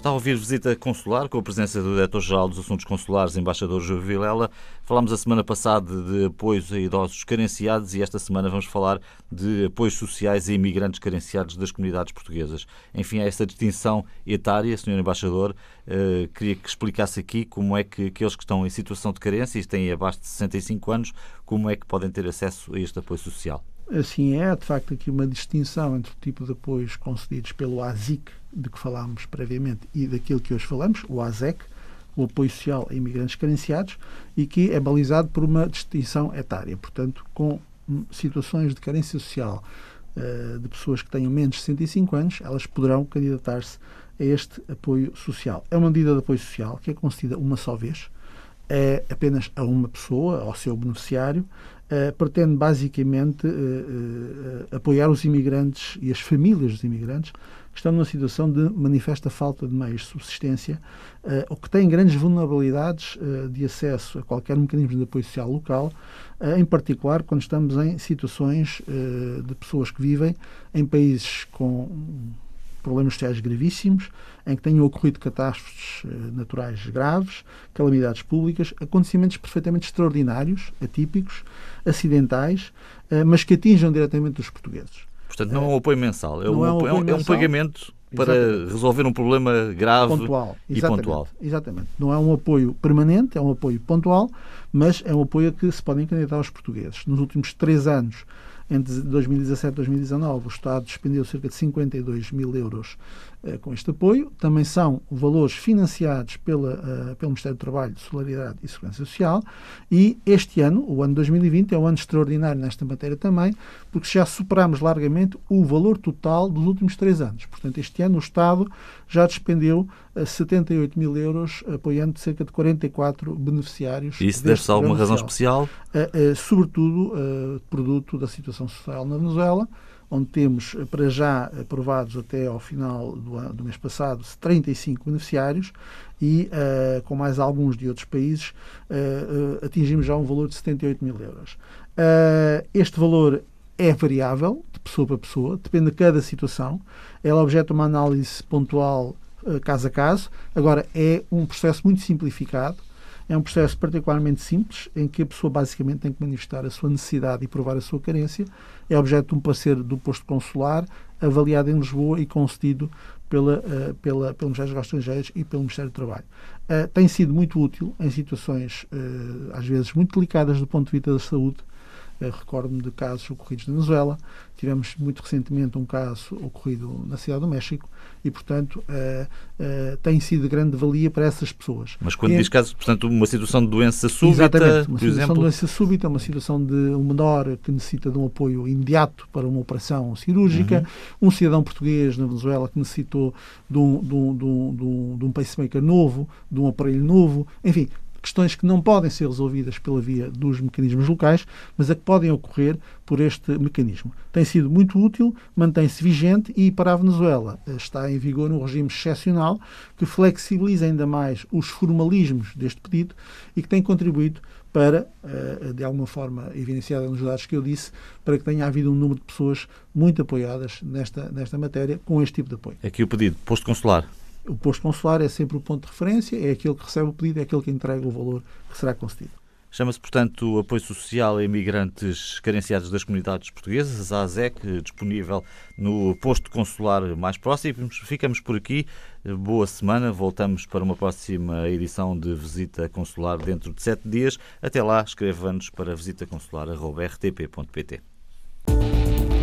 Está a ouvir visita consular com a presença do Diretor-Geral dos Assuntos Consulares, Embaixador Júlio Vilela. Falámos a semana passada de apoios a idosos carenciados e esta semana vamos falar de apoios sociais a imigrantes carenciados das comunidades portuguesas. Enfim, há essa distinção etária, Sr. Embaixador. Uh, queria que explicasse aqui como é que aqueles que estão em situação de carência e têm abaixo de 65 anos, como é que podem ter acesso a este apoio social. Assim é, de facto, aqui uma distinção entre o tipo de apoios concedidos pelo ASIC, de que falámos previamente, e daquilo que hoje falamos, o ASEC, o apoio social a imigrantes carenciados, e que é balizado por uma distinção etária. Portanto, com situações de carência social uh, de pessoas que tenham menos de 65 anos, elas poderão candidatar-se a este apoio social. É uma medida de apoio social que é concedida uma só vez, é apenas a uma pessoa, ao seu beneficiário, uh, pretende basicamente uh, apoiar os imigrantes e as famílias dos imigrantes que estão numa situação de manifesta falta de meios de subsistência ou que têm grandes vulnerabilidades de acesso a qualquer mecanismo de apoio social local, em particular quando estamos em situações de pessoas que vivem em países com problemas sociais gravíssimos, em que tenham ocorrido catástrofes eh, naturais graves, calamidades públicas, acontecimentos perfeitamente extraordinários, atípicos, acidentais, eh, mas que atinjam diretamente os portugueses. Portanto, não é um apoio mensal, é, um, é um, apoio é um, pagamento para exatamente. resolver um problema grave pontual, e exatamente, pontual. Exatamente. Não é um apoio permanente, é um apoio pontual, mas é um apoio a que se podem candidatar aos portugueses. Nos últimos três anos, entre 2017 e 2019, o Estado despendeu cerca de 52 mil euros com este apoio. Também são valores financiados pela, uh, pelo Ministério do Trabalho, Solidariedade e Segurança Social. E este ano, o ano 2020, é um ano extraordinário nesta matéria também, porque já superamos largamente o valor total dos últimos três anos. Portanto, este ano o Estado já despendeu 78 mil euros, apoiando cerca de 44 beneficiários. E isso deve-se a alguma razão especial? Sobretudo, produto da situação social na Venezuela, onde temos para já aprovados até ao final do, do mês passado 35 beneficiários e com mais alguns de outros países atingimos já um valor de 78 mil euros. este valor é variável de pessoa para pessoa, depende de cada situação. Ela objeto uma análise pontual eh, caso a caso. Agora, é um processo muito simplificado, é um processo particularmente simples, em que a pessoa basicamente tem que manifestar a sua necessidade e provar a sua carência. É objeto de um parceiro do posto consular, avaliado em Lisboa e concedido pela, uh, pela, pelo Ministério dos Estrangeiros e pelo Ministério do Trabalho. Uh, tem sido muito útil em situações, uh, às vezes, muito delicadas do ponto de vista da saúde, Recordo-me de casos ocorridos na Venezuela. Tivemos muito recentemente um caso ocorrido na Cidade do México e, portanto, uh, uh, tem sido de grande valia para essas pessoas. Mas quando e, diz caso, portanto, uma situação de doença súbita, exatamente, uma situação exemplo... de doença súbita, uma situação de um menor que necessita de um apoio imediato para uma operação cirúrgica, uhum. um cidadão português na Venezuela que necessitou de um, de um, de um, de um pacemaker novo, de um aparelho novo, enfim, questões que não podem ser resolvidas pela via dos mecanismos locais, mas a que podem ocorrer por este mecanismo. Tem sido muito útil, mantém-se vigente e para a Venezuela eh, está em vigor um regime excepcional que flexibiliza ainda mais os formalismos deste pedido e que tem contribuído para, eh, de alguma forma, evidenciada nos dados que eu disse, para que tenha havido um número de pessoas muito apoiadas nesta, nesta matéria com este tipo de apoio. Aqui o pedido, posto consular, o posto consular é sempre o ponto de referência, é aquele que recebe o pedido, é aquele que entrega o valor que será concedido. Chama-se, portanto, Apoio Social a Imigrantes Carenciados das Comunidades Portuguesas, a ASEC, disponível no posto consular mais próximo. Ficamos por aqui. Boa semana. Voltamos para uma próxima edição de Visita Consular dentro de sete dias. Até lá, escreva-nos para visitaconsular.rtp.pt.